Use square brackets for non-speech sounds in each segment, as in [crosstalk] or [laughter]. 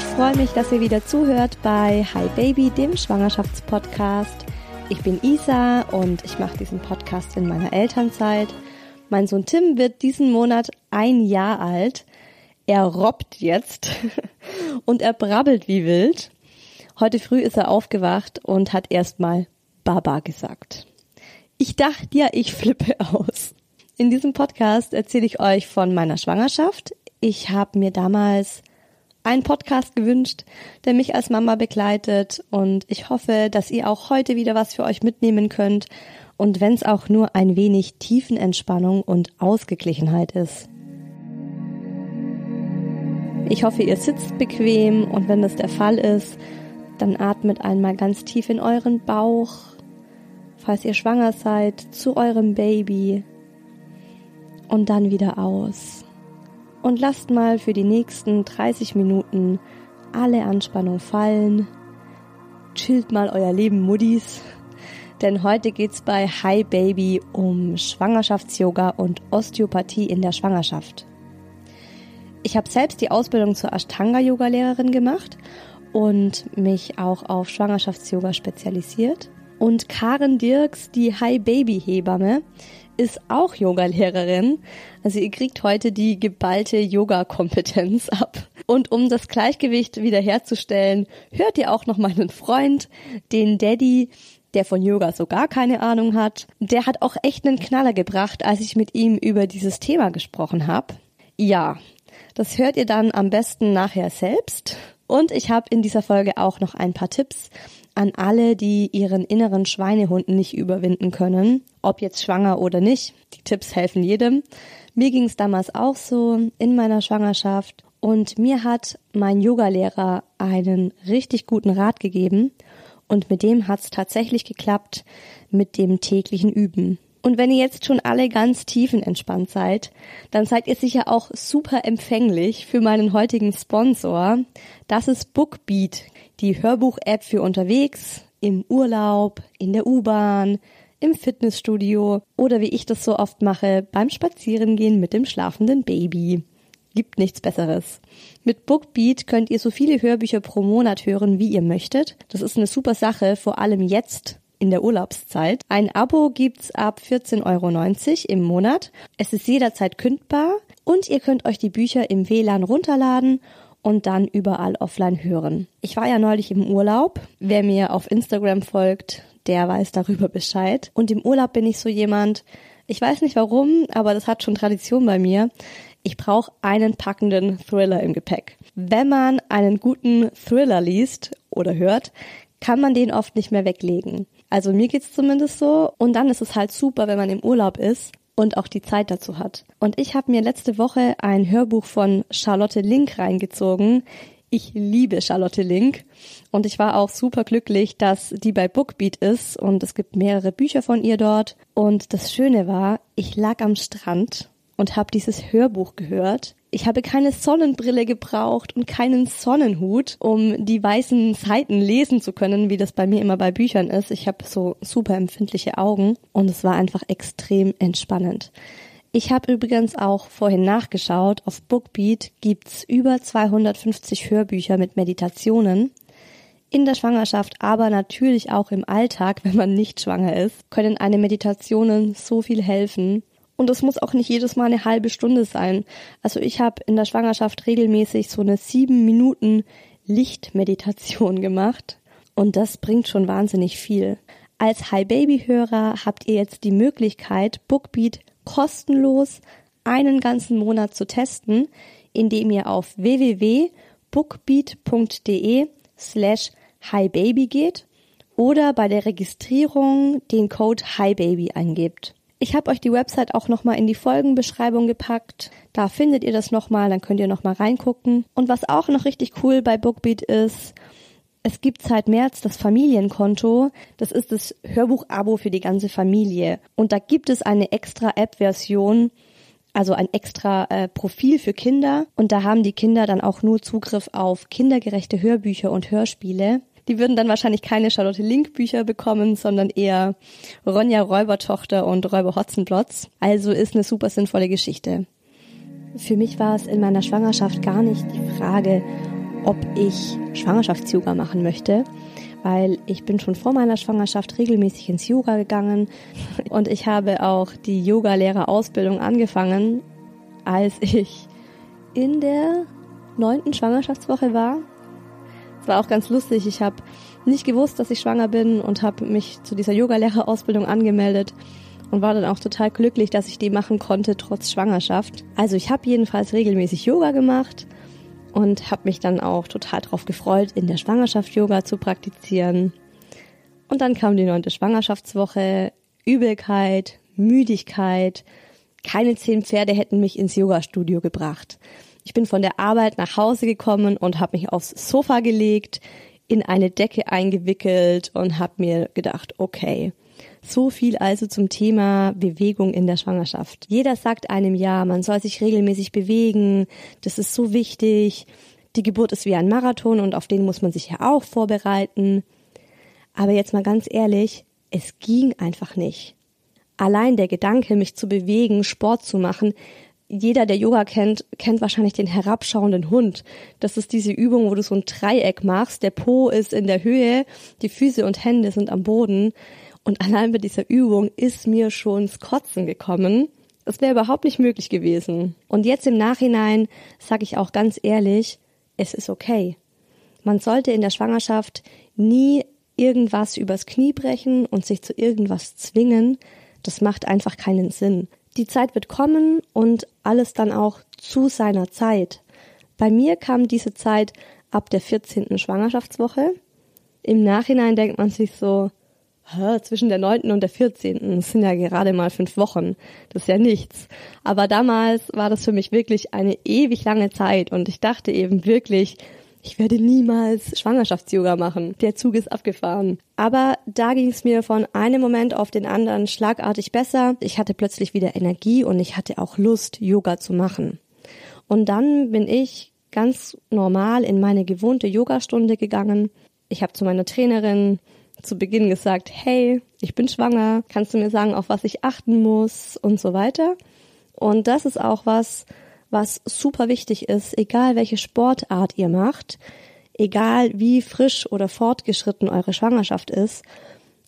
Freue mich, dass ihr wieder zuhört bei Hi Baby, dem Schwangerschaftspodcast. Ich bin Isa und ich mache diesen Podcast in meiner Elternzeit. Mein Sohn Tim wird diesen Monat ein Jahr alt. Er robbt jetzt [laughs] und er brabbelt wie wild. Heute früh ist er aufgewacht und hat erstmal Baba gesagt. Ich dachte ja, ich flippe aus. In diesem Podcast erzähle ich euch von meiner Schwangerschaft. Ich habe mir damals einen Podcast gewünscht, der mich als Mama begleitet. Und ich hoffe, dass ihr auch heute wieder was für euch mitnehmen könnt. Und wenn es auch nur ein wenig Tiefenentspannung und Ausgeglichenheit ist. Ich hoffe, ihr sitzt bequem. Und wenn das der Fall ist, dann atmet einmal ganz tief in euren Bauch, falls ihr schwanger seid, zu eurem Baby. Und dann wieder aus und lasst mal für die nächsten 30 Minuten alle Anspannung fallen. Chillt mal euer Leben Muddis. Denn heute geht's bei Hi Baby um Schwangerschafts-Yoga und Osteopathie in der Schwangerschaft. Ich habe selbst die Ausbildung zur Ashtanga-Yoga-Lehrerin gemacht und mich auch auf Schwangerschafts-Yoga spezialisiert. Und Karen Dirks, die Hi Baby Hebamme, ist auch Yogalehrerin. Also ihr kriegt heute die geballte Yoga-Kompetenz ab. Und um das Gleichgewicht wiederherzustellen, hört ihr auch noch meinen Freund, den Daddy, der von Yoga so gar keine Ahnung hat. Der hat auch echt einen Knaller gebracht, als ich mit ihm über dieses Thema gesprochen habe. Ja, das hört ihr dann am besten nachher selbst. Und ich habe in dieser Folge auch noch ein paar Tipps, an alle, die ihren inneren Schweinehund nicht überwinden können, ob jetzt schwanger oder nicht. Die Tipps helfen jedem. Mir ging es damals auch so in meiner Schwangerschaft und mir hat mein Yogalehrer einen richtig guten Rat gegeben und mit dem hat es tatsächlich geklappt mit dem täglichen Üben. Und wenn ihr jetzt schon alle ganz tiefenentspannt seid, dann seid ihr sicher auch super empfänglich für meinen heutigen Sponsor. Das ist Bookbeat die Hörbuch-App für unterwegs, im Urlaub, in der U-Bahn, im Fitnessstudio oder wie ich das so oft mache, beim Spazierengehen mit dem schlafenden Baby. Gibt nichts Besseres. Mit Bookbeat könnt ihr so viele Hörbücher pro Monat hören, wie ihr möchtet. Das ist eine super Sache, vor allem jetzt in der Urlaubszeit. Ein Abo gibt's ab 14,90 Euro im Monat. Es ist jederzeit kündbar und ihr könnt euch die Bücher im WLAN runterladen und dann überall offline hören. Ich war ja neulich im Urlaub. Wer mir auf Instagram folgt, der weiß darüber Bescheid. Und im Urlaub bin ich so jemand, ich weiß nicht warum, aber das hat schon Tradition bei mir. Ich brauche einen packenden Thriller im Gepäck. Wenn man einen guten Thriller liest oder hört, kann man den oft nicht mehr weglegen. Also mir geht's zumindest so. Und dann ist es halt super, wenn man im Urlaub ist und auch die Zeit dazu hat. Und ich habe mir letzte Woche ein Hörbuch von Charlotte Link reingezogen. Ich liebe Charlotte Link und ich war auch super glücklich, dass die bei Bookbeat ist und es gibt mehrere Bücher von ihr dort. Und das Schöne war, ich lag am Strand und habe dieses Hörbuch gehört. Ich habe keine Sonnenbrille gebraucht und keinen Sonnenhut, um die weißen Seiten lesen zu können, wie das bei mir immer bei Büchern ist. Ich habe so super empfindliche Augen und es war einfach extrem entspannend. Ich habe übrigens auch vorhin nachgeschaut. Auf Bookbeat gibt's über 250 Hörbücher mit Meditationen. In der Schwangerschaft, aber natürlich auch im Alltag, [laughs] wenn man nicht schwanger ist, können eine Meditationen so viel helfen. Und es muss auch nicht jedes Mal eine halbe Stunde sein. Also ich habe in der Schwangerschaft regelmäßig so eine sieben Minuten Lichtmeditation [laughs] gemacht. Und das bringt schon wahnsinnig viel. Als Hi Baby Hörer habt ihr jetzt die Möglichkeit, Bookbeat kostenlos einen ganzen Monat zu testen, indem ihr auf www.bookbeat.de slash highbaby geht oder bei der Registrierung den Code highbaby eingebt. Ich habe euch die Website auch nochmal in die Folgenbeschreibung gepackt. Da findet ihr das nochmal, dann könnt ihr nochmal reingucken. Und was auch noch richtig cool bei Bookbeat ist, es gibt seit März das Familienkonto. Das ist das Hörbuch-Abo für die ganze Familie. Und da gibt es eine extra App-Version, also ein extra äh, Profil für Kinder. Und da haben die Kinder dann auch nur Zugriff auf kindergerechte Hörbücher und Hörspiele. Die würden dann wahrscheinlich keine Charlotte Link Bücher bekommen, sondern eher Ronja Räubertochter und Räuber Hotzenplotz. Also ist eine super sinnvolle Geschichte. Für mich war es in meiner Schwangerschaft gar nicht die Frage, ob ich Schwangerschafts-Yoga machen möchte, weil ich bin schon vor meiner Schwangerschaft regelmäßig ins Yoga gegangen und ich habe auch die Yoga-Lehrerausbildung angefangen, als ich in der neunten Schwangerschaftswoche war. Es war auch ganz lustig. Ich habe nicht gewusst, dass ich schwanger bin und habe mich zu dieser Yogalehrerausbildung angemeldet und war dann auch total glücklich, dass ich die machen konnte trotz Schwangerschaft. Also ich habe jedenfalls regelmäßig Yoga gemacht und habe mich dann auch total darauf gefreut, in der Schwangerschaft Yoga zu praktizieren. Und dann kam die neunte Schwangerschaftswoche, Übelkeit, Müdigkeit. Keine zehn Pferde hätten mich ins Yogastudio gebracht. Ich bin von der Arbeit nach Hause gekommen und habe mich aufs Sofa gelegt, in eine Decke eingewickelt und habe mir gedacht, okay, so viel also zum Thema Bewegung in der Schwangerschaft. Jeder sagt einem ja, man soll sich regelmäßig bewegen, das ist so wichtig. Die Geburt ist wie ein Marathon und auf den muss man sich ja auch vorbereiten. Aber jetzt mal ganz ehrlich, es ging einfach nicht. Allein der Gedanke, mich zu bewegen, Sport zu machen, jeder, der Yoga kennt, kennt wahrscheinlich den herabschauenden Hund. Das ist diese Übung, wo du so ein Dreieck machst. Der Po ist in der Höhe, die Füße und Hände sind am Boden. Und allein bei dieser Übung ist mir schon das Kotzen gekommen. Das wäre überhaupt nicht möglich gewesen. Und jetzt im Nachhinein sage ich auch ganz ehrlich, es ist okay. Man sollte in der Schwangerschaft nie irgendwas übers Knie brechen und sich zu irgendwas zwingen. Das macht einfach keinen Sinn. Die Zeit wird kommen und alles dann auch zu seiner Zeit. Bei mir kam diese Zeit ab der 14. Schwangerschaftswoche. Im Nachhinein denkt man sich so, zwischen der neunten und der vierzehnten, das sind ja gerade mal fünf Wochen, das ist ja nichts. Aber damals war das für mich wirklich eine ewig lange Zeit und ich dachte eben wirklich, ich werde niemals Schwangerschafts-Yoga machen. Der Zug ist abgefahren. Aber da ging es mir von einem Moment auf den anderen schlagartig besser. Ich hatte plötzlich wieder Energie und ich hatte auch Lust, Yoga zu machen. Und dann bin ich ganz normal in meine gewohnte Yogastunde gegangen. Ich habe zu meiner Trainerin zu Beginn gesagt, hey, ich bin schwanger, kannst du mir sagen, auf was ich achten muss und so weiter. Und das ist auch was, was super wichtig ist, egal welche Sportart ihr macht, egal wie frisch oder fortgeschritten eure Schwangerschaft ist.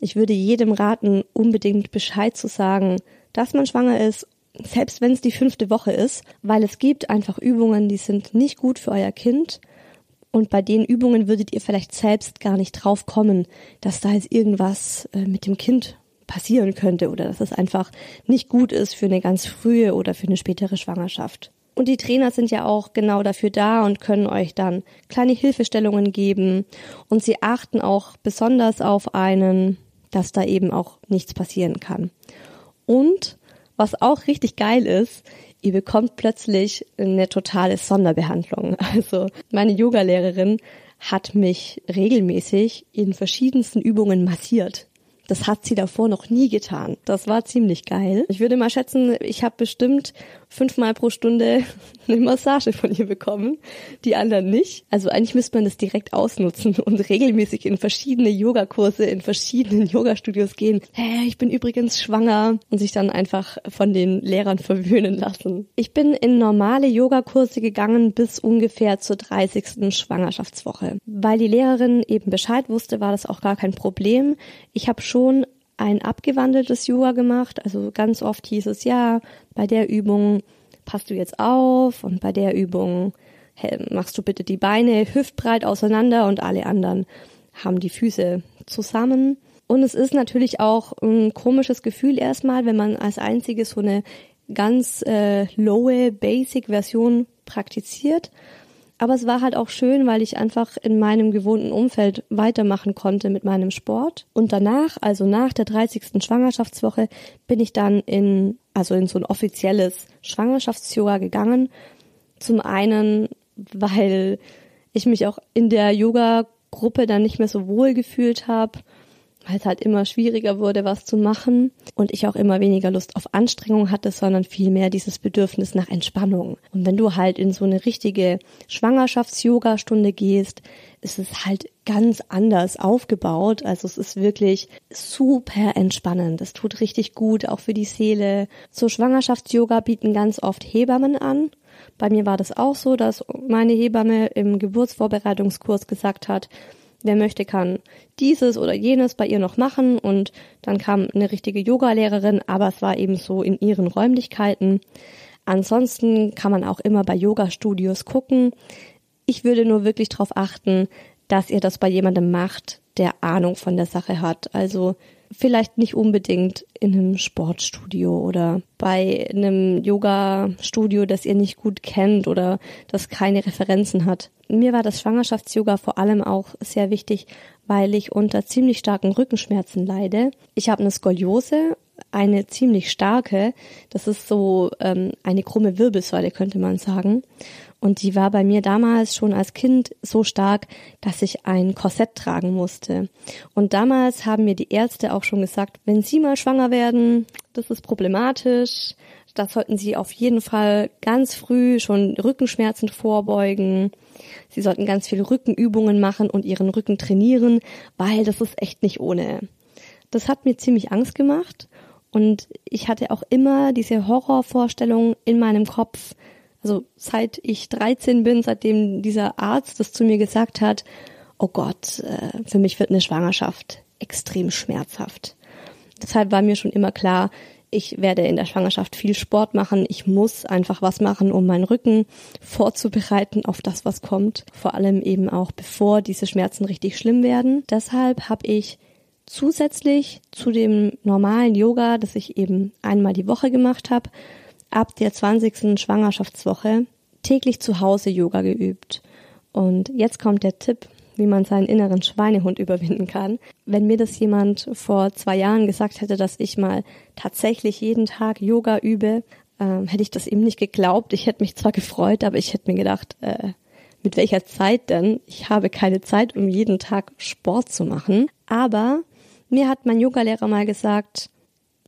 Ich würde jedem raten, unbedingt Bescheid zu sagen, dass man schwanger ist, selbst wenn es die fünfte Woche ist, weil es gibt einfach Übungen, die sind nicht gut für euer Kind Und bei den Übungen würdet ihr vielleicht selbst gar nicht drauf kommen, dass da jetzt irgendwas äh, mit dem Kind passieren könnte oder dass es einfach nicht gut ist für eine ganz frühe oder für eine spätere Schwangerschaft. Und die Trainer sind ja auch genau dafür da und können euch dann kleine Hilfestellungen geben. Und sie achten auch besonders auf einen, dass da eben auch nichts passieren kann. Und was auch richtig geil ist, ihr bekommt plötzlich eine totale Sonderbehandlung. [laughs] Also meine Yogalehrerin hat mich regelmäßig in verschiedensten Übungen massiert. Das hat sie davor noch nie getan. Das war ziemlich geil. Ich würde mal schätzen, ich habe bestimmt fünfmal pro Stunde [laughs] eine Massage von ihr bekommen, die anderen nicht. Also eigentlich müsste man das direkt ausnutzen [laughs] und regelmäßig in verschiedene Yogakurse, in verschiedenen [laughs] Yogastudios gehen. Hey, ich bin übrigens schwanger und sich dann einfach von den Lehrern verwöhnen lassen. Ich bin in normale Yogakurse gegangen bis ungefähr zur 30. Schwangerschaftswoche. Weil die Lehrerin eben Bescheid wusste, war das auch gar kein Problem. Ich habe ein abgewandeltes Yoga gemacht. Also ganz oft hieß es ja, bei der Übung passt du jetzt auf und bei der Übung machst du bitte die Beine hüftbreit auseinander und alle anderen haben die Füße zusammen. Und es ist natürlich auch ein komisches Gefühl erstmal, wenn man als einziges so eine ganz äh, lowe Basic-Version praktiziert. Aber es war halt auch schön, weil ich einfach in meinem gewohnten Umfeld weitermachen konnte mit meinem Sport. Und danach, also nach der 30. Schwangerschaftswoche, bin ich dann in, also in so ein offizielles Schwangerschafts-Yoga gegangen. Zum einen, weil ich mich auch in der Yoga-Gruppe dann nicht mehr so wohl gefühlt habe weil es halt immer schwieriger wurde, was zu machen und ich auch immer weniger Lust auf Anstrengung hatte, sondern vielmehr dieses Bedürfnis nach Entspannung. Und wenn du halt in so eine richtige Schwangerschafts-Yoga-Stunde gehst, ist es halt ganz anders aufgebaut. Also es ist wirklich super entspannend. Es tut richtig gut, auch für die Seele. So Schwangerschafts-Yoga bieten ganz oft Hebammen an. Bei mir war das auch so, dass meine Hebamme im Geburtsvorbereitungskurs gesagt hat, wer möchte, kann dieses oder jenes bei ihr noch machen und dann kam eine richtige Yogalehrerin, aber es war eben so in ihren Räumlichkeiten. Ansonsten kann man auch immer bei Yoga-Studios gucken. Ich würde nur wirklich darauf achten, dass ihr das bei jemandem macht, der Ahnung von der Sache hat. Also vielleicht nicht unbedingt in einem Sportstudio oder bei einem Yoga-Studio, das ihr nicht gut kennt oder das keine Referenzen hat. Mir war das Schwangerschafts-Yoga vor allem auch sehr wichtig, weil ich unter ziemlich starken Rückenschmerzen leide. Ich habe eine Skoliose, eine ziemlich starke. Das ist so ähm, eine krumme Wirbelsäule, könnte man sagen. Und die war bei mir damals schon als Kind so stark, dass ich ein Korsett tragen musste. Und damals haben mir die Ärzte auch schon gesagt, wenn Sie mal schwanger werden, das ist problematisch. Da sollten Sie auf jeden Fall ganz früh schon Rückenschmerzen vorbeugen. Sie sollten ganz viele Rückenübungen machen und Ihren Rücken trainieren, weil das ist echt nicht ohne. Das hat mir ziemlich Angst gemacht und ich hatte auch immer diese Horrorvorstellung in meinem Kopf, also seit ich 13 bin, seitdem dieser Arzt das zu mir gesagt hat, oh Gott, äh, für mich wird eine Schwangerschaft extrem schmerzhaft. Deshalb war mir schon immer klar, ich werde in der Schwangerschaft viel Sport machen. Ich muss einfach was machen, um meinen Rücken vorzubereiten auf das, was kommt. Vor allem eben auch bevor diese Schmerzen richtig schlimm werden. Deshalb habe ich zusätzlich zu dem normalen Yoga, das ich eben einmal die Woche gemacht habe, ab der 20. Schwangerschaftswoche täglich zu Hause Yoga geübt. Und jetzt kommt der Tipp, wie man seinen inneren Schweinehund [laughs] überwinden kann. Wenn mir das jemand vor zwei Jahren gesagt hätte, dass ich mal tatsächlich jeden Tag Yoga übe, ähm, hätte ich das ihm nicht geglaubt. Ich hätte mich zwar gefreut, aber ich hätte mir gedacht, äh, mit welcher Zeit denn? Ich habe keine Zeit, um jeden Tag Sport zu machen. Aber mir hat mein Yogalehrer mal gesagt,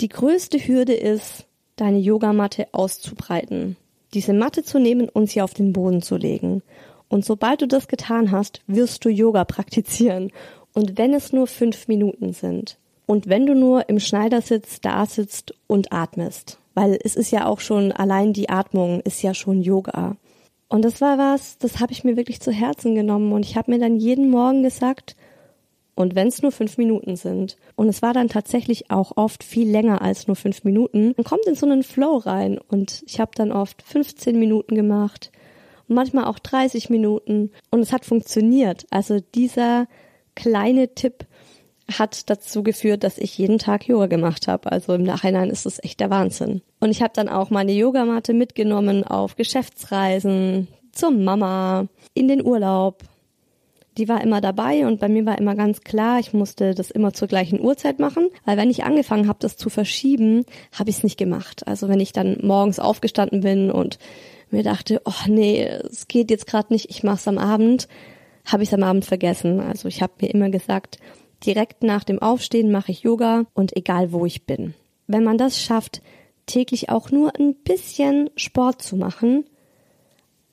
die größte Hürde ist, deine Yogamatte auszubreiten, diese Matte zu nehmen und sie auf den Boden zu legen. Und sobald du das getan hast, wirst du Yoga praktizieren. Und wenn es nur fünf Minuten sind. Und wenn du nur im Schneidersitz da sitzt und atmest. Weil es ist ja auch schon, allein die Atmung ist ja schon Yoga. Und das war was, das habe ich mir wirklich zu Herzen genommen. Und ich habe mir dann jeden Morgen gesagt, und wenn es nur fünf Minuten sind, und es war dann tatsächlich auch oft viel länger als nur fünf Minuten, man kommt in so einen Flow rein. Und ich habe dann oft 15 Minuten gemacht manchmal auch 30 Minuten und es hat funktioniert. Also dieser kleine Tipp hat dazu geführt, dass ich jeden Tag Yoga gemacht habe. Also im Nachhinein ist das echt der Wahnsinn. Und ich habe dann auch meine Yogamatte mitgenommen auf Geschäftsreisen, zur Mama, in den Urlaub. Die war immer dabei und bei mir war immer ganz klar, ich musste das immer zur gleichen Uhrzeit machen, weil wenn ich angefangen habe, das zu verschieben, habe ich es nicht gemacht. Also wenn ich dann morgens aufgestanden bin und mir dachte, oh nee, es geht jetzt gerade nicht, ich mach's am Abend, habe ich es am Abend vergessen. Also ich habe mir immer gesagt, direkt nach dem Aufstehen mache ich Yoga und egal wo ich bin. Wenn man das schafft, täglich auch nur ein bisschen Sport zu machen,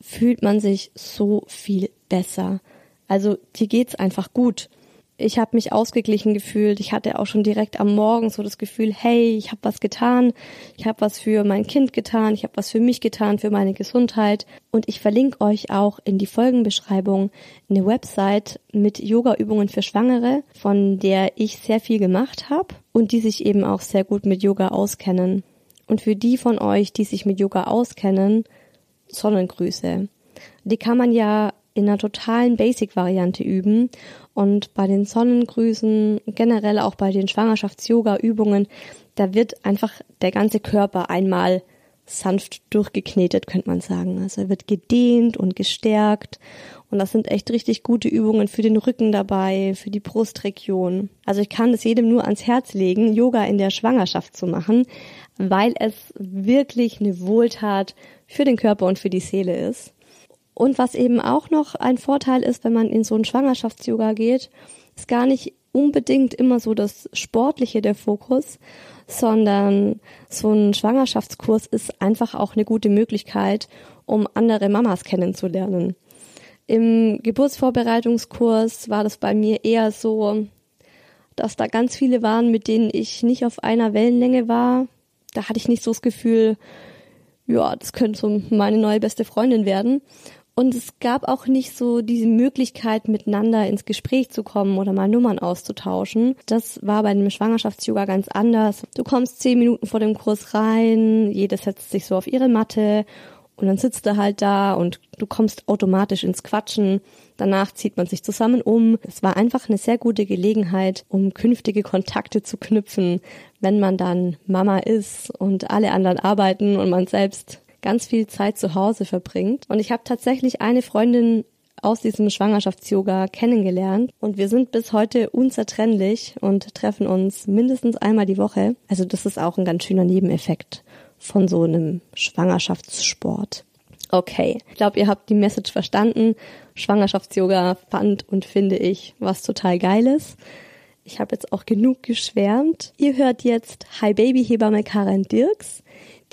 fühlt man sich so viel besser. Also dir geht's einfach gut ich habe mich ausgeglichen gefühlt. Ich hatte auch schon direkt am Morgen so das Gefühl, hey, ich habe was getan. Ich habe was für mein Kind getan. Ich habe was für mich getan, für meine Gesundheit. Und ich verlinke euch auch in die Folgenbeschreibung eine Website mit Yoga-Übungen für Schwangere, von der ich sehr viel gemacht habe und die sich eben auch sehr gut mit Yoga auskennen. Und für die von euch, die sich mit Yoga auskennen, Sonnengrüße. Die kann man ja in einer totalen Basic-Variante üben und bei den Sonnengrüßen, generell auch bei den Schwangerschafts-Yoga-Übungen, da wird einfach der ganze Körper einmal sanft durchgeknetet, könnte man sagen. Also er wird gedehnt und gestärkt. Und das sind echt richtig gute Übungen für den Rücken dabei, für die Brustregion. Also ich kann es jedem nur ans Herz legen, Yoga in der Schwangerschaft zu machen, weil es wirklich eine Wohltat für den Körper und für die Seele ist. Und was eben auch noch ein Vorteil ist, wenn man in so ein Schwangerschafts-Yoga geht, ist gar nicht unbedingt immer so das Sportliche der Fokus, sondern so ein Schwangerschaftskurs ist einfach auch eine gute Möglichkeit, um andere Mamas kennenzulernen. Im Geburtsvorbereitungskurs war das bei mir eher so, dass da ganz viele waren, mit denen ich nicht auf einer Wellenlänge war. Da hatte ich nicht so das Gefühl, ja, das könnte so meine neue beste Freundin werden. Und es gab auch nicht so diese Möglichkeit, miteinander ins Gespräch zu kommen oder mal Nummern auszutauschen. Das war bei einem Schwangerschafts-Yoga ganz anders. Du kommst zehn Minuten vor dem Kurs rein, jede setzt sich so auf ihre Matte und dann sitzt du halt da und du kommst automatisch ins Quatschen. Danach zieht man sich zusammen um. Es war einfach eine sehr gute Gelegenheit, um künftige Kontakte zu knüpfen, wenn man dann Mama ist und alle anderen arbeiten und man selbst ganz viel Zeit zu Hause verbringt. Und ich habe tatsächlich eine Freundin aus diesem Schwangerschafts-Yoga kennengelernt und wir sind bis heute unzertrennlich und treffen uns mindestens einmal die Woche. Also das ist auch ein ganz schöner Nebeneffekt von so einem Schwangerschaftssport. Okay, ich glaube, ihr habt die Message verstanden. Schwangerschafts-Yoga fand und finde ich was total Geiles. Ich habe jetzt auch genug geschwärmt. Ihr hört jetzt Hi Baby Hebamme Karen Dirks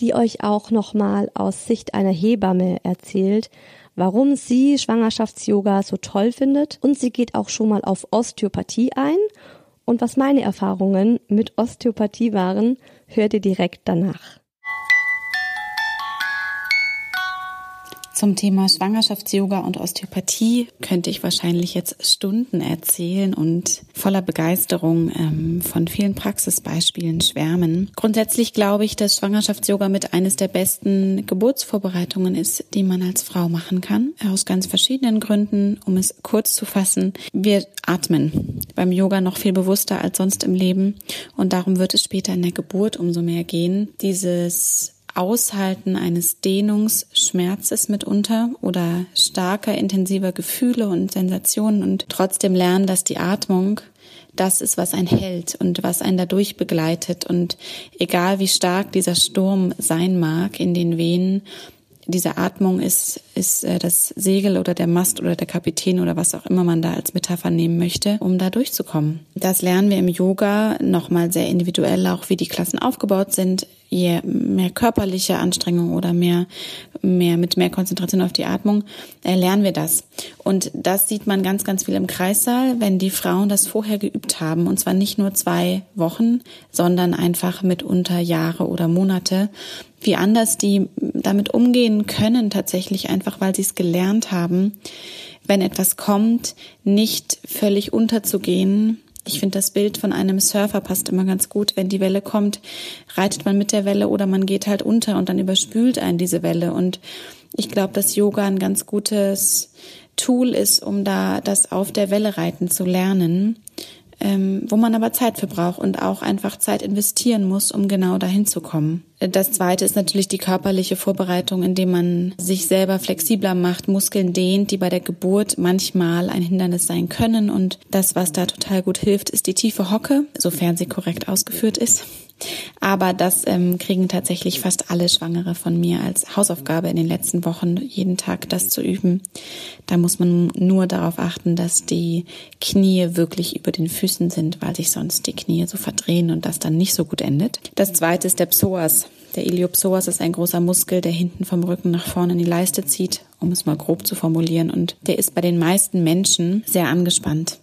die euch auch nochmal aus Sicht einer Hebamme erzählt, warum sie Schwangerschafts-Yoga so toll findet und sie geht auch schon mal auf Osteopathie ein und was meine Erfahrungen mit Osteopathie waren, hört ihr direkt danach. Zum Thema Schwangerschafts-Yoga und Osteopathie könnte ich wahrscheinlich jetzt Stunden erzählen und voller Begeisterung ähm, von vielen Praxisbeispielen schwärmen. Grundsätzlich glaube ich, dass Schwangerschafts-Yoga mit eines der besten Geburtsvorbereitungen ist, die man als Frau machen kann. Aus ganz verschiedenen Gründen, um es kurz zu fassen. Wir atmen beim Yoga noch viel bewusster als sonst im Leben und darum wird es später in der Geburt umso mehr gehen. Dieses Aushalten eines Dehnungsschmerzes mitunter oder starker, intensiver Gefühle und Sensationen und trotzdem lernen, dass die Atmung das ist, was einen hält und was einen dadurch begleitet. Und egal wie stark dieser Sturm sein mag in den Venen, diese Atmung ist, ist äh, das Segel oder der Mast oder der Kapitän oder was auch immer man da als Metapher nehmen möchte, um da durchzukommen. Das lernen wir im Yoga nochmal sehr individuell, auch wie die Klassen aufgebaut sind. Je mehr körperliche Anstrengung oder mehr, mehr mit mehr Konzentration auf die Atmung, äh, lernen wir das. Und das sieht man ganz, ganz viel im Kreissaal, wenn die Frauen das vorher geübt haben. Und zwar nicht nur zwei Wochen, sondern einfach mitunter Jahre oder Monate wie anders die damit umgehen können, tatsächlich einfach, weil sie es gelernt haben, wenn etwas kommt, nicht völlig unterzugehen. Ich finde, das Bild von einem Surfer passt immer ganz gut. Wenn die Welle kommt, reitet man mit der Welle oder man geht halt unter und dann überspült einen diese Welle. Und Ich glaube, dass Yoga ein ganz gutes Tool ist, um da das auf der Welle reiten zu lernen ähm, wo man aber Zeit für braucht und auch einfach Zeit investieren muss, um genau dahin zu kommen. Das zweite ist natürlich die körperliche Vorbereitung, indem man sich selber flexibler macht, Muskeln dehnt, die bei der Geburt manchmal ein Hindernis sein können. Und das, was da total gut hilft, ist die tiefe Hocke, sofern sie korrekt ausgeführt ist. Aber das ähm, kriegen tatsächlich fast alle Schwangere von mir als Hausaufgabe in den letzten Wochen, jeden Tag das zu üben. Da muss man nur darauf achten, dass die Knie wirklich über den Füßen sind, weil sich sonst die Knie so verdrehen und das dann nicht so gut endet. Das zweite ist der Psoas. Der Iliopsoas ist ein großer Muskel, der hinten vom Rücken nach vorne in die Leiste zieht, um es mal grob zu formulieren. Und der ist bei den meisten Menschen sehr angespannt,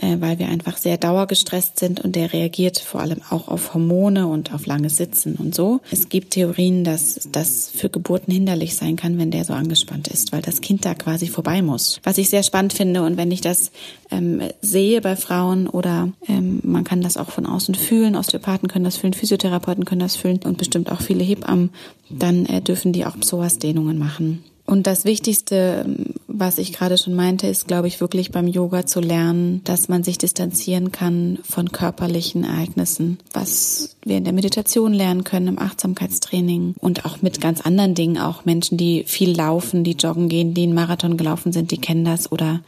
äh, weil wir einfach sehr dauergestresst sind und der reagiert vor allem auch auf Hormone und auf langes Sitzen und so. Es gibt Theorien, dass das für Geburten hinderlich sein kann, wenn der so angespannt ist, weil das Kind da quasi vorbei muss. Was ich sehr spannend finde und wenn ich das ähm, sehe bei Frauen oder ähm, man kann das auch von außen fühlen, Osteopathen können das fühlen, Physiotherapeuten können das fühlen und bestimmt auch viele Hebammen, dann äh, dürfen die auch Psoas-Dehnungen machen. Und das Wichtigste, was ich gerade schon meinte, ist, glaube ich, wirklich beim Yoga zu lernen, dass man sich distanzieren kann von körperlichen Ereignissen, was wir in der Meditation lernen können, im Achtsamkeitstraining und auch mit ganz anderen Dingen. Auch Menschen, die viel laufen, die joggen gehen, die einen Marathon gelaufen sind, die kennen das oder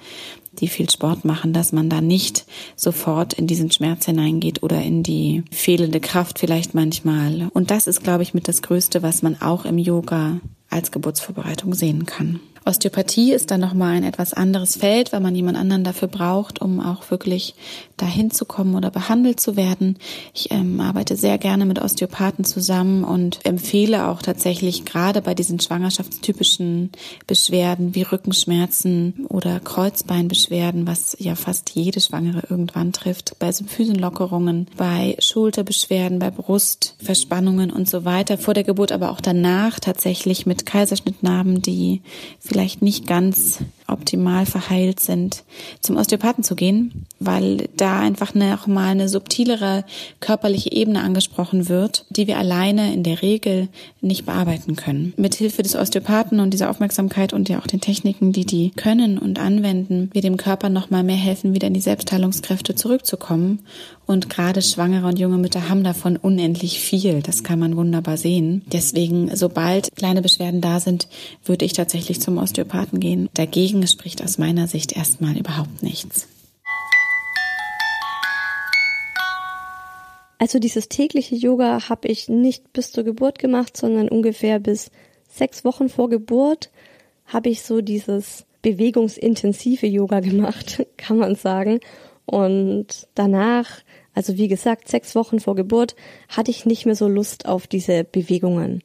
die viel Sport machen, dass man da nicht sofort in diesen Schmerz hineingeht oder in die fehlende Kraft vielleicht manchmal. Und das ist, glaube ich, mit das Größte, was man auch im Yoga als Geburtsvorbereitung sehen kann. Osteopathie ist dann nochmal ein etwas anderes Feld, weil man jemand anderen dafür braucht, um auch wirklich dahin zu kommen oder behandelt zu werden. Ich ähm, arbeite sehr gerne mit Osteopathen zusammen und empfehle auch tatsächlich gerade bei diesen schwangerschaftstypischen Beschwerden wie Rückenschmerzen oder Kreuzbeinbeschwerden, was ja fast jede Schwangere irgendwann trifft, bei Symphysenlockerungen, bei Schulterbeschwerden, bei Brustverspannungen und so weiter, vor der Geburt, aber auch danach tatsächlich mit Kaiserschnittnarben, die vielleicht nicht ganz optimal verheilt sind, zum Osteopathen zu gehen, weil da einfach noch mal eine subtilere körperliche Ebene angesprochen wird, die wir alleine in der Regel nicht bearbeiten können. Mit Hilfe des Osteopathen und dieser Aufmerksamkeit und ja auch den Techniken, die die können und anwenden, wir dem Körper noch mal mehr helfen, wieder in die Selbstheilungskräfte zurückzukommen. Und gerade Schwangere und junge Mütter haben davon unendlich viel. Das kann man wunderbar sehen. Deswegen, sobald kleine Beschwerden da sind, würde ich tatsächlich zum Osteopathen gehen. Dagegen spricht aus meiner Sicht erstmal überhaupt nichts. Also dieses tägliche Yoga habe ich nicht bis zur Geburt gemacht, sondern ungefähr bis sechs Wochen vor Geburt habe ich so dieses bewegungsintensive Yoga gemacht, [laughs] kann man sagen. Und danach, also wie gesagt, sechs Wochen vor Geburt, hatte ich nicht mehr so Lust auf diese Bewegungen.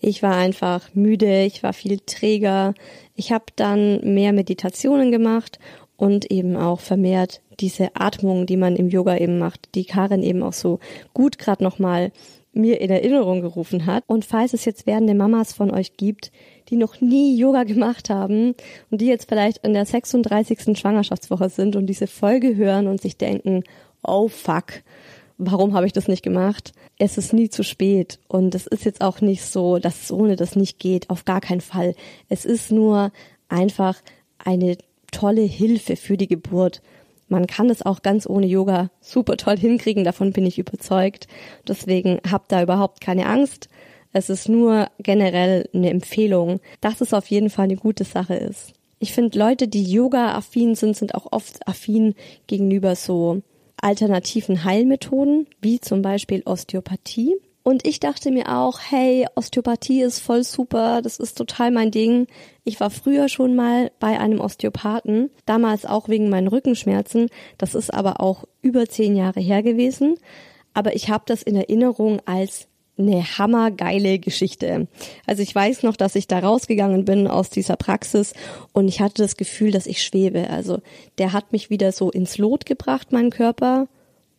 Ich war einfach müde, ich war viel träger. Ich habe dann mehr Meditationen gemacht und eben auch vermehrt diese Atmung, die man im Yoga eben macht, die Karin eben auch so gut gerade nochmal mir in Erinnerung gerufen hat. Und falls es jetzt werdende Mamas von euch gibt, die noch nie Yoga gemacht haben und die jetzt vielleicht in der 36. Schwangerschaftswoche sind und diese Folge hören und sich denken, oh fuck, warum habe ich das nicht gemacht? Es ist nie zu spät und es ist jetzt auch nicht so, dass es ohne das nicht geht, auf gar keinen Fall. Es ist nur einfach eine tolle Hilfe für die Geburt. Man kann es auch ganz ohne Yoga super toll hinkriegen, davon bin ich überzeugt. Deswegen habt da überhaupt keine Angst. Es ist nur generell eine Empfehlung, dass es auf jeden Fall eine gute Sache ist. Ich finde, Leute, die Yoga-affin sind, sind auch oft affin gegenüber so alternativen Heilmethoden, wie zum Beispiel Osteopathie. Und ich dachte mir auch, hey, Osteopathie ist voll super, das ist total mein Ding. Ich war früher schon mal bei einem Osteopathen, damals auch wegen meinen Rückenschmerzen. Das ist aber auch über zehn Jahre her gewesen. Aber ich habe das in Erinnerung als eine hammergeile Geschichte. Also ich weiß noch, dass ich da rausgegangen bin aus dieser Praxis und ich hatte das Gefühl, dass ich schwebe. Also der hat mich wieder so ins Lot gebracht, mein Körper.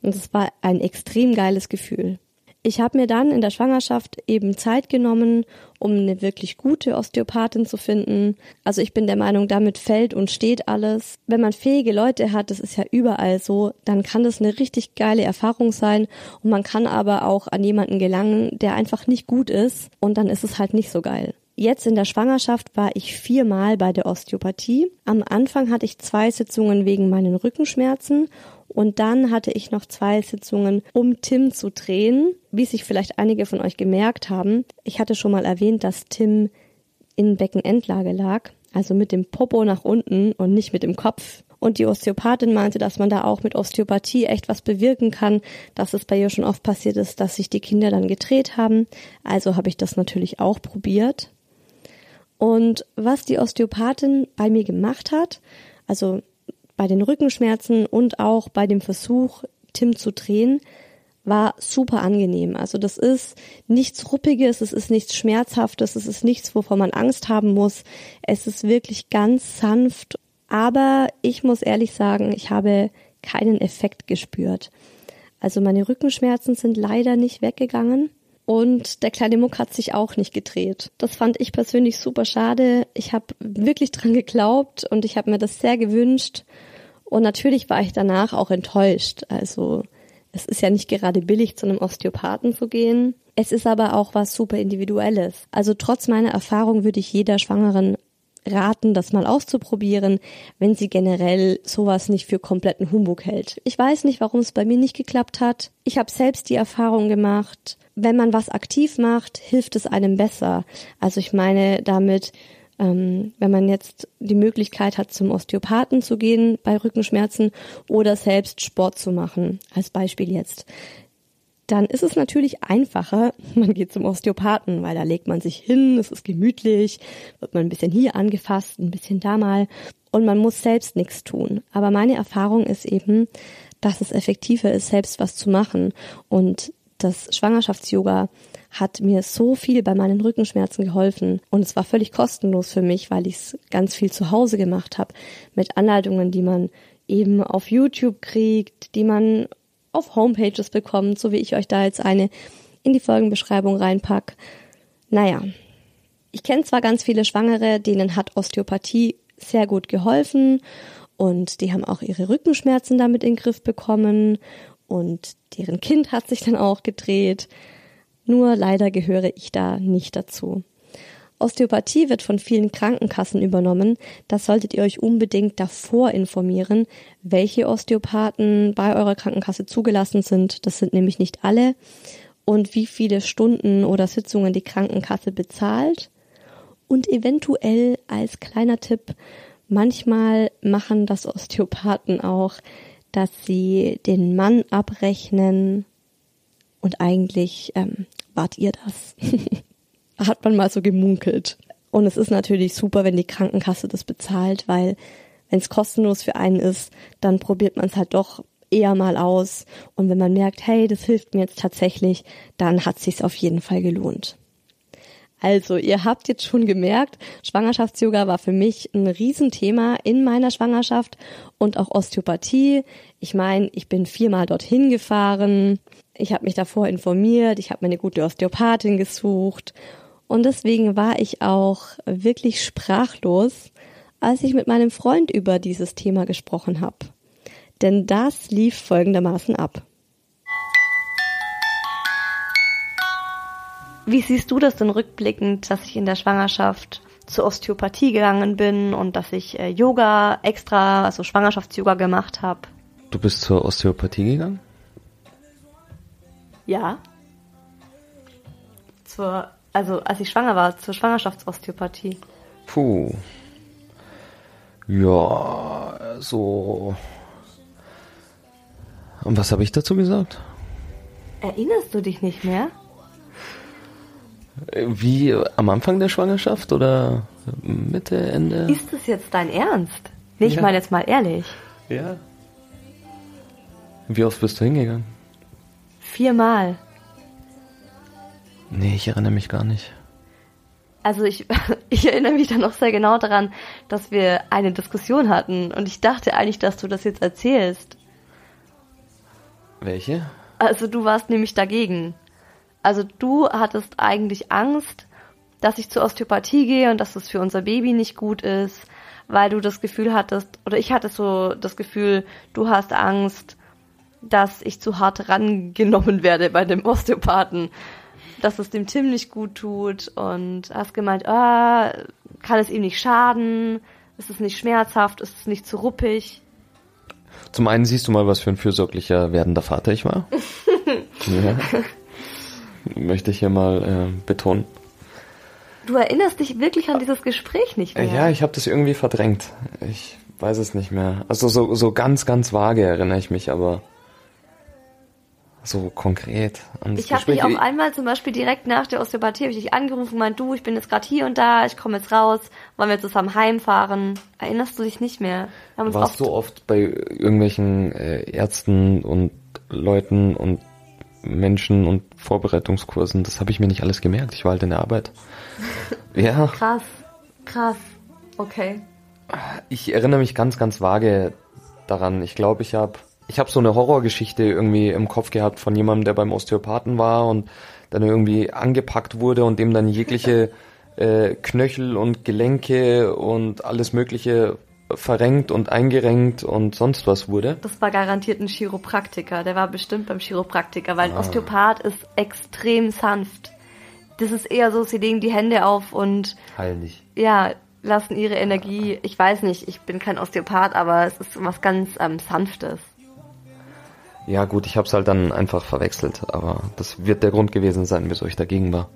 Und es war ein extrem geiles Gefühl. Ich habe mir dann in der Schwangerschaft eben Zeit genommen, um eine wirklich gute Osteopathin zu finden. Also ich bin der Meinung, damit fällt und steht alles. Wenn man fähige Leute hat, das ist ja überall so, dann kann das eine richtig geile Erfahrung sein und man kann aber auch an jemanden gelangen, der einfach nicht gut ist und dann ist es halt nicht so geil Jetzt in der Schwangerschaft war ich viermal bei der Osteopathie. Am Anfang hatte ich zwei Sitzungen wegen meinen Rückenschmerzen und dann hatte ich noch zwei Sitzungen, um Tim zu drehen. Wie sich vielleicht einige von euch gemerkt haben, ich hatte schon mal erwähnt, dass Tim in Beckenendlage lag, also mit dem Popo nach unten und nicht mit dem Kopf. Und die Osteopathin meinte, dass man da auch mit Osteopathie echt was bewirken kann, dass es bei ihr schon oft passiert ist, dass sich die Kinder dann gedreht haben. Also habe ich das natürlich auch probiert. Und was die Osteopathin bei mir gemacht hat, also bei den Rückenschmerzen und auch bei dem Versuch, Tim zu drehen, war super angenehm. Also das ist nichts Ruppiges, es ist nichts Schmerzhaftes, es ist nichts, wovon man Angst haben muss. Es ist wirklich ganz sanft. Aber ich muss ehrlich sagen, ich habe keinen Effekt gespürt. Also meine Rückenschmerzen sind leider nicht weggegangen. Und der kleine Muck hat sich auch nicht gedreht. Das fand ich persönlich super schade. Ich habe wirklich dran geglaubt und ich habe mir das sehr gewünscht. Und natürlich war ich danach auch enttäuscht. Also es ist ja nicht gerade billig, zu einem Osteopathen zu gehen. Es ist aber auch was super Individuelles. Also trotz meiner Erfahrung würde ich jeder Schwangeren raten, das mal auszuprobieren, wenn sie generell sowas nicht für kompletten Humbug hält. Ich weiß nicht, warum es bei mir nicht geklappt hat. Ich habe selbst die Erfahrung gemacht, wenn man was aktiv macht, hilft es einem besser. Also ich meine damit, ähm, wenn man jetzt die Möglichkeit hat, zum Osteopathen zu gehen bei Rückenschmerzen oder selbst Sport zu machen, als Beispiel jetzt, dann ist es natürlich einfacher, [laughs] man geht zum Osteopathen, weil da legt man sich hin, es ist gemütlich, wird man ein bisschen hier angefasst, ein bisschen da mal und man muss selbst nichts tun. Aber meine Erfahrung ist eben, dass es effektiver ist, selbst was zu machen und das Schwangerschafts-Yoga hat mir so viel bei meinen Rückenschmerzen geholfen und es war völlig kostenlos für mich, weil ich es ganz viel zu Hause gemacht habe mit Anleitungen, die man eben auf YouTube kriegt, die man auf Homepages bekommt, so wie ich euch da jetzt eine in die Folgenbeschreibung reinpack. Naja, ich kenne zwar ganz viele Schwangere, denen hat Osteopathie sehr gut geholfen und die haben auch ihre Rückenschmerzen damit in den Griff bekommen und deren Kind hat sich dann auch gedreht. Nur leider gehöre ich da nicht dazu. Osteopathie wird von vielen Krankenkassen übernommen. Das solltet ihr euch unbedingt davor informieren, welche Osteopathen bei eurer Krankenkasse zugelassen sind. Das sind nämlich nicht alle. Und wie viele Stunden oder Sitzungen die Krankenkasse bezahlt. Und eventuell als kleiner Tipp, manchmal machen das Osteopathen auch, dass sie den Mann abrechnen und eigentlich ähm, wart ihr das. [laughs] Hat man mal so gemunkelt. Und es ist natürlich super, wenn die Krankenkasse das bezahlt, weil wenn es kostenlos für einen ist, dann probiert man es halt doch eher mal aus. Und wenn man merkt, hey, das hilft mir jetzt tatsächlich, dann hat sich's auf jeden Fall gelohnt. Also, ihr habt jetzt schon gemerkt, Schwangerschafts-Yoga war für mich ein Riesenthema in meiner Schwangerschaft und auch Osteopathie. Ich meine, ich bin viermal dorthin gefahren. Ich habe mich davor informiert, ich habe mir eine gute Osteopathin gesucht und deswegen war ich auch wirklich sprachlos, als ich mit meinem Freund über dieses Thema gesprochen habe. Denn das lief folgendermaßen ab. Wie siehst du das denn rückblickend, dass ich in der Schwangerschaft zur Osteopathie gegangen bin und dass ich äh, Yoga extra, also Schwangerschafts-Yoga gemacht habe? Du bist zur Osteopathie gegangen? Ja. Zur, also als ich schwanger war, zur Schwangerschaftsosteopathie. Puh. Ja, so. Und was habe ich dazu gesagt? Erinnerst du dich nicht mehr? Wie am Anfang der Schwangerschaft oder Mitte, Ende? Ist das jetzt dein Ernst? Nee, ich Ja. meine jetzt mal ehrlich. Ja. Wie oft bist du hingegangen? Viermal. Nee, ich erinnere mich gar nicht. Also ich, [laughs] ich erinnere mich dann noch sehr genau daran, dass wir eine Diskussion hatten und ich dachte eigentlich, dass du das jetzt erzählst. Welche? Also du warst nämlich dagegen. Also du hattest eigentlich Angst, dass ich zur Osteopathie gehe und dass es für unser Baby nicht gut ist, weil du das Gefühl hattest, oder ich hatte so das Gefühl, du hast Angst, dass ich zu hart rangenommen werde bei dem Osteopathen. dass es dem Tim nicht gut tut und hast gemeint, ah, kann es ihm nicht schaden, ist es nicht schmerzhaft, ist es nicht zu ruppig. Zum einen siehst du mal, was für ein fürsorglicher werdender Vater ich war. [laughs] ja. Möchte ich hier mal äh, betonen. Du erinnerst dich wirklich an dieses Gespräch nicht mehr? Ja, ich habe das irgendwie verdrängt. Ich weiß es nicht mehr. Also so, so ganz, ganz vage erinnere ich mich, aber so konkret an das Ich habe dich auch einmal zum Beispiel direkt nach der Osteopathie ich dich angerufen, meint du, ich bin jetzt gerade hier und da, ich komme jetzt raus, wollen wir zusammen heimfahren. Erinnerst du dich nicht mehr? Wir Warst du oft bei irgendwelchen äh, Ärzten und Leuten und Menschen und Vorbereitungskursen, das habe ich mir nicht alles gemerkt. Ich war halt in der Arbeit. [laughs] ja. Krass, krass. Okay. Ich erinnere mich ganz, ganz vage daran. Ich glaube, ich habe ich habe so eine Horrorgeschichte irgendwie im Kopf gehabt von jemandem, der beim Osteopathen war und dann irgendwie angepackt wurde und dem dann jegliche äh, Knöchel und Gelenke und alles Mögliche verrenkt und eingerenkt und sonst was wurde. Das war garantiert ein Chiropraktiker. Der war bestimmt beim Chiropraktiker, weil ein ah. Osteopath ist extrem sanft. Das ist eher so, sie legen die Hände auf und heilen nicht. Ja, lassen ihre Energie. Ich weiß nicht, ich bin kein Osteopath, aber es ist was ganz ähm, sanftes. Ja gut, ich habe es halt dann einfach verwechselt, aber das wird der Grund gewesen sein, wieso ich dagegen war.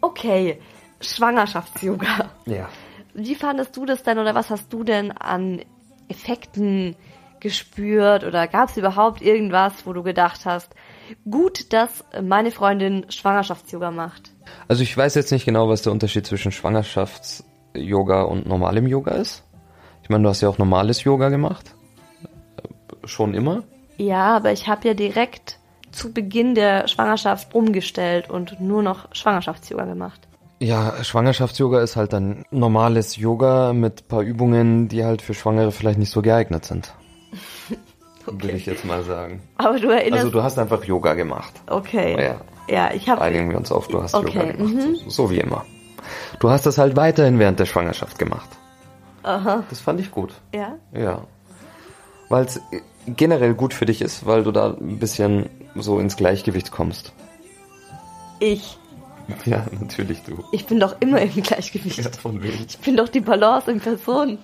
Okay, Schwangerschafts-Yoga. Ja. Wie fandest du das denn oder was hast du denn an Effekten gespürt oder gab es überhaupt irgendwas, wo du gedacht hast, gut, dass meine Freundin Schwangerschafts-Yoga macht? Also ich weiß jetzt nicht genau, was der Unterschied zwischen Schwangerschafts-Yoga und normalem Yoga ist. Ich meine, du hast ja auch normales Yoga gemacht. Schon immer. Ja, aber ich habe ja direkt zu Beginn der Schwangerschaft umgestellt und nur noch Schwangerschafts-Yoga gemacht. Ja, Schwangerschafts-Yoga ist halt ein normales Yoga mit paar Übungen, die halt für Schwangere vielleicht nicht so geeignet sind. [laughs] okay. Will ich jetzt mal sagen. Aber du erinnerst. Also du hast einfach Yoga gemacht. Okay. Ja, ja ich habe. Einigen wir uns auf, du hast okay. Yoga gemacht. Mhm. So, so wie immer. Du hast das halt weiterhin während der Schwangerschaft gemacht. Aha. Das fand ich gut. Ja. Ja. Weil es generell gut für dich ist, weil du da ein bisschen so ins Gleichgewicht kommst. Ich. [laughs] Ja, natürlich du. Ich bin doch immer im Gleichgewicht. Ja, von wem? Ich bin doch die Balance in Person.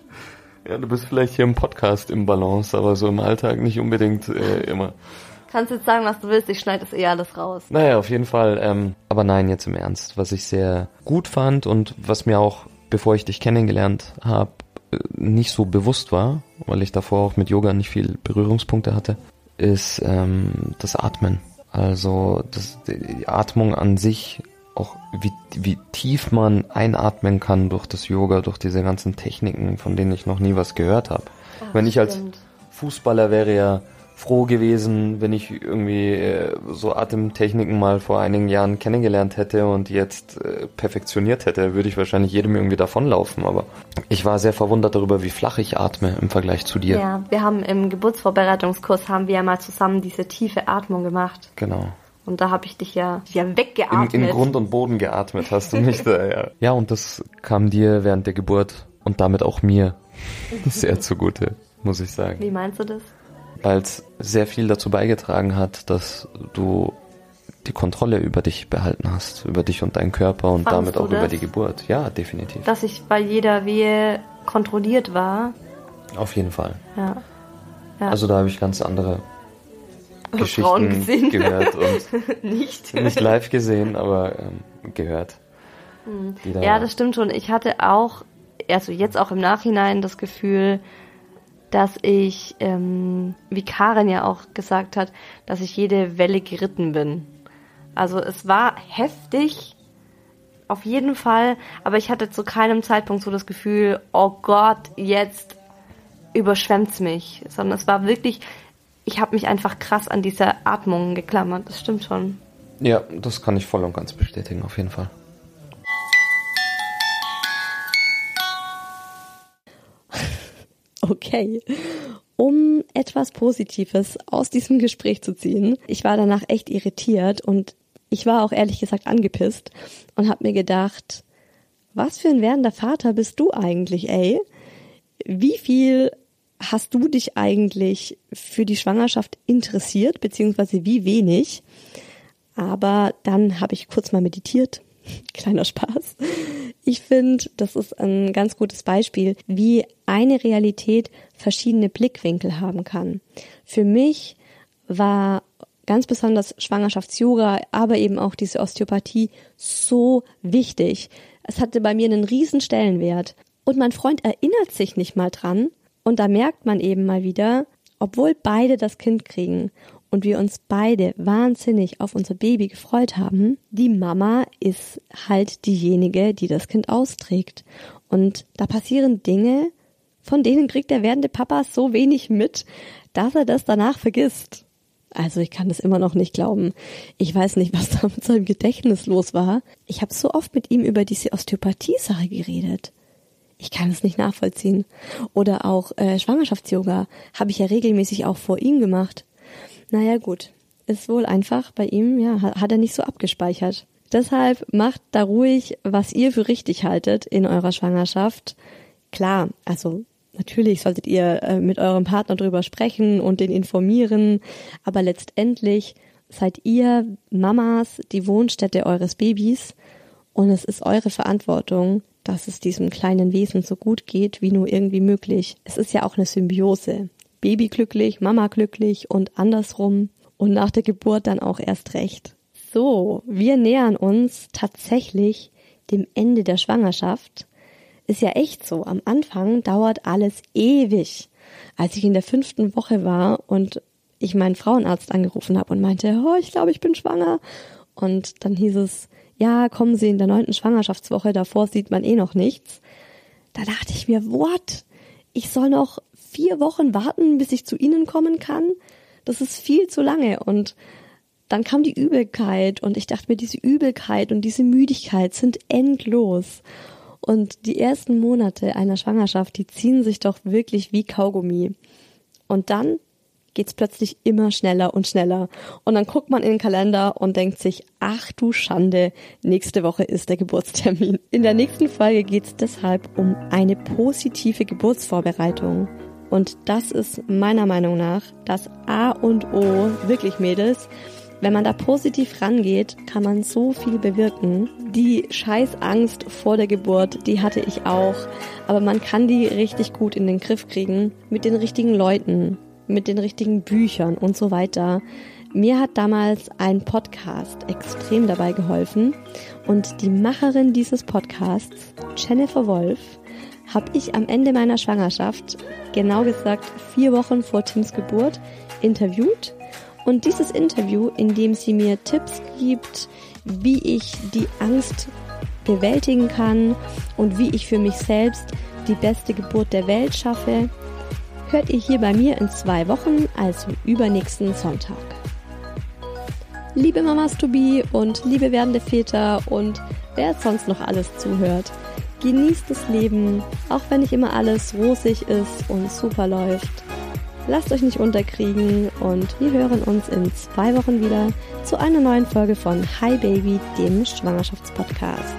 Ja, du bist vielleicht hier im Podcast im Balance, aber so im Alltag nicht unbedingt äh, immer. Kannst jetzt sagen, was du willst, ich schneide das eh alles raus. Naja, auf jeden Fall. Ähm, aber nein, jetzt im Ernst. Was ich sehr gut fand und was mir auch, bevor ich dich kennengelernt habe, nicht so bewusst war, weil ich davor auch mit Yoga nicht viel Berührungspunkte hatte, ist ähm, das Atmen. Also das, die Atmung an sich, auch wie, wie tief man einatmen kann durch das Yoga, durch diese ganzen Techniken, von denen ich noch nie was gehört habe. Wenn ich als Fußballer wäre ja froh gewesen, wenn ich irgendwie äh, so Atemtechniken mal vor einigen Jahren kennengelernt hätte und jetzt äh, perfektioniert hätte, würde ich wahrscheinlich jedem irgendwie davonlaufen. Aber ich war sehr verwundert darüber, wie flach ich atme im Vergleich zu dir. Ja, wir haben im Geburtsvorbereitungskurs haben wir ja mal zusammen diese tiefe Atmung gemacht. Genau. Und da habe ich dich ja, ja weggeatmet. In, in Grund und Boden geatmet hast du mich da, ja. [laughs] Ja, und das kam dir während der Geburt und damit auch mir [laughs] sehr zugute, muss ich sagen. Wie meinst du das? weil es sehr viel dazu beigetragen hat, dass du die Kontrolle über dich behalten hast, über dich und deinen Körper und Fandst damit auch über die Geburt. Ja, definitiv. Dass ich bei jeder Wehe kontrolliert war. Auf jeden Fall. Ja. ja. Also da habe ich ganz andere Geschichten gehört und [laughs] nicht. nicht live gesehen, aber ähm, gehört. Hm. Da ja, das stimmt schon. Ich hatte auch, also jetzt auch im Nachhinein das Gefühl, dass ich, ähm, wie Karen ja auch gesagt hat, dass ich jede Welle geritten bin. Also es war heftig, auf jeden Fall, aber ich hatte zu keinem Zeitpunkt so das Gefühl, oh Gott, jetzt überschwemmt's mich, sondern es war wirklich, ich habe mich einfach krass an diese Atmung geklammert, das stimmt schon. Ja, das kann ich voll und ganz bestätigen, auf jeden Fall. Okay. Um etwas Positives aus diesem Gespräch zu ziehen. Ich war danach echt irritiert und ich war auch ehrlich gesagt angepisst und habe mir gedacht, was für ein werdender Vater bist du eigentlich, ey? Wie viel hast du dich eigentlich für die Schwangerschaft interessiert, beziehungsweise wie wenig? Aber dann habe ich kurz mal meditiert. [laughs] Kleiner Spaß. Ich finde, das ist ein ganz gutes Beispiel, wie eine Realität verschiedene Blickwinkel haben kann. Für mich war ganz besonders Schwangerschafts-Yoga, aber eben auch diese Osteopathie so wichtig. Es hatte bei mir einen riesen Stellenwert. Und mein Freund erinnert sich nicht mal dran. Und da merkt man eben mal wieder, obwohl beide das Kind kriegen und wir uns beide wahnsinnig auf unser Baby gefreut haben, die Mama ist halt diejenige, die das Kind austrägt. Und da passieren Dinge, von denen kriegt der werdende Papa so wenig mit, dass er das danach vergisst. Also ich kann das immer noch nicht glauben. Ich weiß nicht, was da mit seinem Gedächtnis los war. Ich habe so oft mit ihm über diese Osteopathie-Sache geredet. Ich kann es nicht nachvollziehen. Oder auch äh, Schwangerschafts-Yoga habe ich ja regelmäßig auch vor ihm gemacht. Naja gut, ist wohl einfach bei ihm, ja, hat er nicht so abgespeichert. Deshalb macht da ruhig, was ihr für richtig haltet in eurer Schwangerschaft. Klar, also natürlich solltet ihr äh, mit eurem Partner drüber sprechen und den informieren, aber letztendlich seid ihr Mamas die Wohnstätte eures Babys und es ist eure Verantwortung, dass es diesem kleinen Wesen so gut geht, wie nur irgendwie möglich. Es ist ja auch eine Symbiose. Baby glücklich, Mama glücklich und andersrum und nach der Geburt dann auch erst recht. So, wir nähern uns tatsächlich dem Ende der Schwangerschaft. Ist ja echt so. Am Anfang dauert alles ewig. Als ich in der fünften Woche war und ich meinen Frauenarzt angerufen habe und meinte, oh, ich glaube, ich bin schwanger. Und dann hieß es, ja, kommen Sie in der neunten Schwangerschaftswoche, davor sieht man eh noch nichts. Da dachte ich mir, what? Ich soll noch vier Wochen warten, bis ich zu ihnen kommen kann. Das ist viel zu lange. Und dann kam die Übelkeit und ich dachte mir, diese Übelkeit und diese Müdigkeit sind endlos. Und die ersten Monate einer Schwangerschaft, die ziehen sich doch wirklich wie Kaugummi. Und dann geht's plötzlich immer schneller und schneller. Und dann guckt man in den Kalender und denkt sich, ach du Schande, nächste Woche ist der Geburtstermin. In der nächsten Folge geht's deshalb um eine positive Geburtsvorbereitung. Und das ist meiner Meinung nach das A und O, wirklich Mädels. Wenn man da positiv rangeht, kann man so viel bewirken. Die Scheißangst vor der Geburt, die hatte ich auch. Aber man kann die richtig gut in den Griff kriegen. Mit den richtigen Leuten, mit den richtigen Büchern und so weiter. Mir hat damals ein Podcast extrem dabei geholfen. Und die Macherin dieses Podcasts, Jennifer Wolf, habe ich am Ende meiner Schwangerschaft, genau gesagt vier Wochen vor Tims Geburt, interviewt. Und dieses Interview, in dem sie mir Tipps gibt, wie ich die Angst bewältigen kann und wie ich für mich selbst die beste Geburt der Welt schaffe, hört ihr hier bei mir in zwei Wochen, also übernächsten Sonntag. Liebe Mamas to be und liebe werdende Väter und wer sonst noch alles zuhört. Genießt das Leben, auch wenn nicht immer alles rosig ist und super läuft. Lasst euch nicht unterkriegen und wir hören uns in zwei Wochen wieder zu einer neuen Folge von Hi Baby, dem Schwangerschaftspodcast.